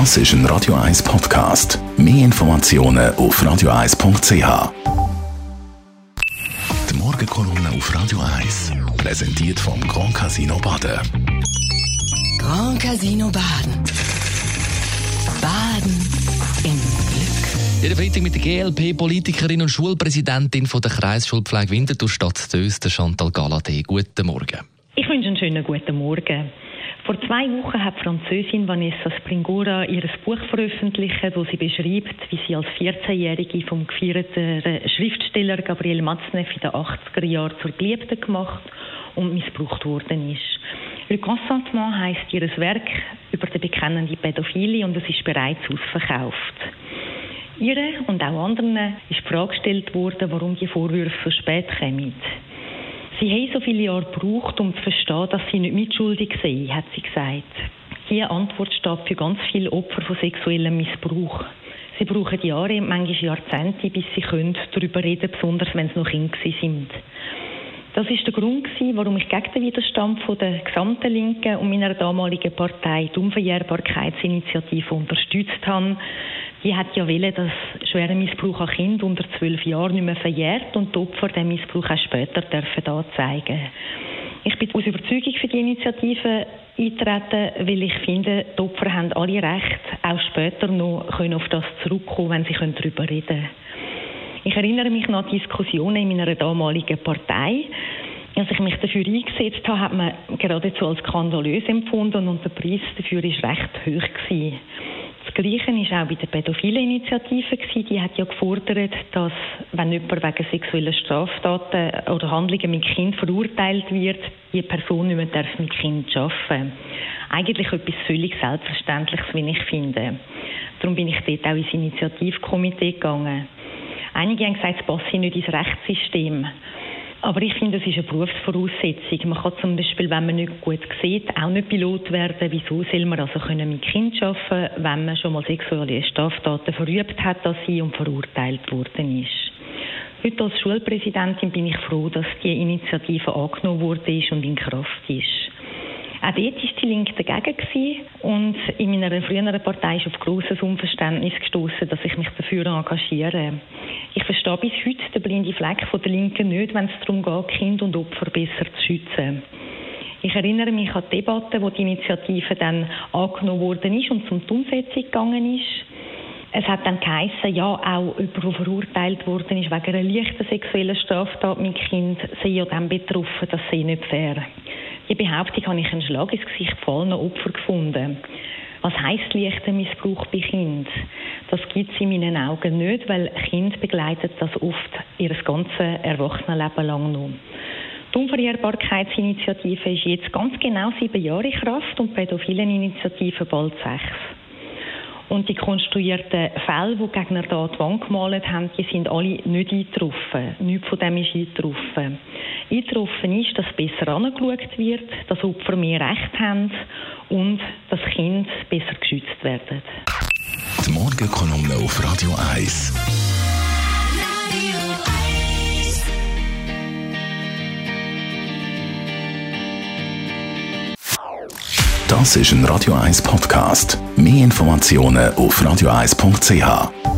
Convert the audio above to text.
Das ist ein Radio 1 Podcast. Mehr Informationen auf radio1.ch. Die Morgenkolumne auf Radio 1 präsentiert vom Grand Casino Baden. Grand Casino Baden. Baden im Glück. Jeden Freitag mit der GLP-Politikerin und Schulpräsidentin von der Kreisschulpflege Winterthur Stadt Zöst, Chantal Galadé. Guten Morgen. Ich wünsche einen schönen guten Morgen. Vor zwei Wochen hat Französin Vanessa Springora ihr Buch veröffentlicht, wo sie beschreibt, wie sie als 14-Jährige vom gefeierten Schriftsteller Gabriel Matzneff in den 80er Jahren zur Geliebten gemacht und missbraucht worden ist. Le Consentement heisst ihr Werk über den bekennenden Pädophile und es ist bereits ausverkauft. Ihr und auch anderen ist die Frage gestellt worden, warum die Vorwürfe so spät kommen. Sie haben so viele Jahre gebraucht, um zu verstehen, dass sie nicht mitschuldig sind, hat sie gesagt. Diese Antwort steht für ganz viele Opfer von sexuellem Missbrauch. Sie brauchen Jahre, manchmal Jahrzehnte, bis sie können darüber reden besonders wenn sie noch Kinder sind. Das ist der Grund, warum ich gegen den Widerstand von der gesamten Linken und meiner damaligen Partei die Unverjährbarkeitsinitiative unterstützt habe, die hat ja wollen, dass schwerer Missbrauch an Kindern unter zwölf Jahren nicht mehr verjährt und die Opfer den Missbrauch auch später dürfen anzeigen Ich bin aus Überzeugung für die Initiative eintreten, weil ich finde, die Opfer haben alle Recht, auch später noch können auf das zurückkommen, wenn sie darüber reden können. Ich erinnere mich noch an Diskussionen in meiner damaligen Partei. Als ich mich dafür eingesetzt habe, hat man geradezu als skandalös empfunden und der Preis dafür war recht hoch. Gewesen. Das Gleiche war auch bei der Pädophilen-Initiative. Die hat ja gefordert, dass, wenn jemand wegen sexueller Straftaten oder Handlungen mit Kind verurteilt wird, die Person nicht mehr mit Kind arbeiten darf. Eigentlich etwas völlig Selbstverständliches, wie ich finde. Darum bin ich dort auch ins Initiativkomitee gegangen. Einige haben gesagt, es passe nicht ins Rechtssystem. Aber ich finde, das ist eine Berufsvoraussetzung. Man kann zum Beispiel, wenn man nicht gut sieht, auch nicht Pilot werden. Wieso soll man also können mit Kind arbeiten, wenn man schon mal sexuelle Straftaten verübt hat, dass sie und verurteilt worden ist? Heute als Schulpräsidentin bin ich froh, dass die Initiative angenommen wurde und in Kraft ist. Auch dort war die Linke dagegen gewesen. und in meiner früheren Partei ist auf grosses Unverständnis gestoßen, dass ich mich dafür engagiere. Ich verstehe bis heute den blinden Fleck von der Linken nicht, wenn es darum geht, Kind und Opfer besser zu schützen. Ich erinnere mich an die Debatte, wo die Initiative dann angenommen worden ist und zum Umsetzung gegangen ist. Es hat dann geheißen, ja, auch jemand, der verurteilt worden ist wegen einer leichten sexuellen Straftat mit Kind, sei ja dann betroffen, das sei nicht fair. Behauptung habe ich einen Schlag ins Gesicht fallener Opfer gefunden. Was heisst leichter Missbrauch bei Kind? Das gibt es in meinen Augen nicht, weil Kind begleitet das oft ihr ganzes Erwachsenenleben lang noch. Die Unverjährbarkeitsinitiative ist jetzt ganz genau sieben Jahre in Kraft und Pädophileninitiative bald sechs. Und die konstruierten Fälle, die Gegner da an die Wand gemalt haben, die sind alle nicht eingetroffen. Nichts von dem ist eingetroffen. Eingetroffen ist, dass besser angeschaut wird, dass Opfer mehr Recht haben und dass Kinder besser geschützt werden. Die Morgenkolumne auf Radio 1. Das ist ein Radio 1 Podcast. Mehr Informationen auf radio1.ch.